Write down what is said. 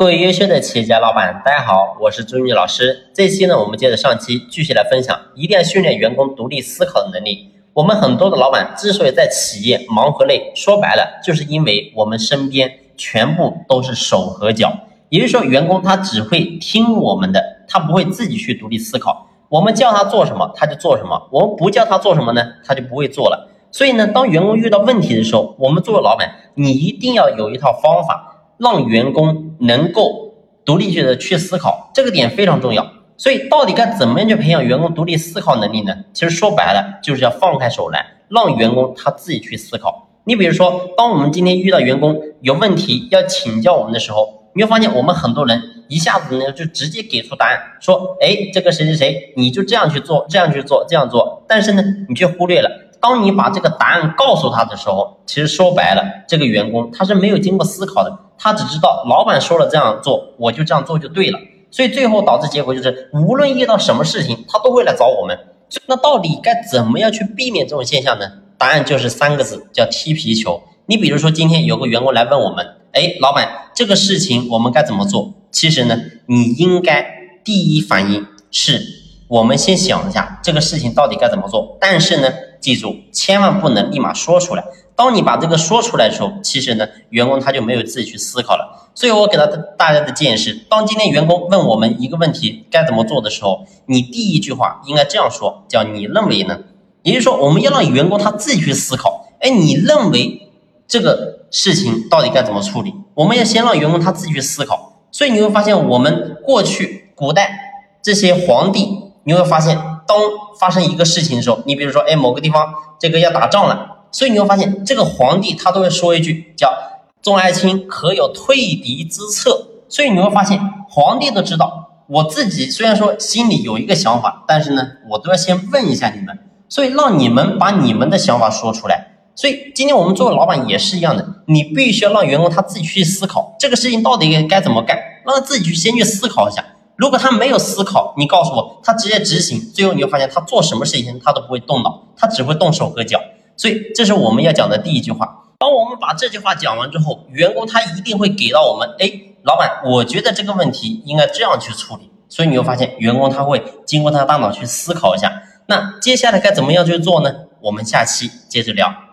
各位优秀的企业家老板，大家好，我是朱玉老师。这期呢，我们接着上期继续来分享，一定要训练员工独立思考的能力。我们很多的老板之所以在企业忙和累，说白了，就是因为我们身边全部都是手和脚，也就是说，员工他只会听我们的，他不会自己去独立思考。我们叫他做什么，他就做什么；我们不叫他做什么呢，他就不会做了。所以呢，当员工遇到问题的时候，我们作为老板，你一定要有一套方法。让员工能够独立的去思考，这个点非常重要。所以，到底该怎么样去培养员工独立思考能力呢？其实说白了，就是要放开手来，让员工他自己去思考。你比如说，当我们今天遇到员工有问题要请教我们的时候，你会发现我们很多人一下子呢就直接给出答案，说：“哎，这个谁谁谁，你就这样去做，这样去做，这样做。”但是呢，你却忽略了。当你把这个答案告诉他的时候，其实说白了，这个员工他是没有经过思考的，他只知道老板说了这样做，我就这样做就对了。所以最后导致结果就是，无论遇到什么事情，他都会来找我们。那到底该怎么样去避免这种现象呢？答案就是三个字，叫踢皮球。你比如说今天有个员工来问我们，哎，老板，这个事情我们该怎么做？其实呢，你应该第一反应是，我们先想一下这个事情到底该怎么做。但是呢。记住，千万不能立马说出来。当你把这个说出来的时候，其实呢，员工他就没有自己去思考了。所以我给他大家的建议是：当今天员工问我们一个问题该怎么做的时候，你第一句话应该这样说，叫你认为呢？也就是说，我们要让员工他自己去思考。哎，你认为这个事情到底该怎么处理？我们要先让员工他自己去思考。所以你会发现，我们过去古代这些皇帝，你会发现。当发生一个事情的时候，你比如说，哎，某个地方这个要打仗了，所以你会发现，这个皇帝他都会说一句叫“众爱卿，可有退敌之策”。所以你会发现，皇帝都知道，我自己虽然说心里有一个想法，但是呢，我都要先问一下你们，所以让你们把你们的想法说出来。所以今天我们作为老板也是一样的，你必须要让员工他自己去思考这个事情到底该怎么干，让他自己去先去思考一下。如果他没有思考，你告诉我，他直接执行，最后你会发现他做什么事情他都不会动脑，他只会动手和脚。所以这是我们要讲的第一句话。当我们把这句话讲完之后，员工他一定会给到我们，哎，老板，我觉得这个问题应该这样去处理。所以你会发现，员工他会经过他大脑去思考一下，那接下来该怎么样去做呢？我们下期接着聊。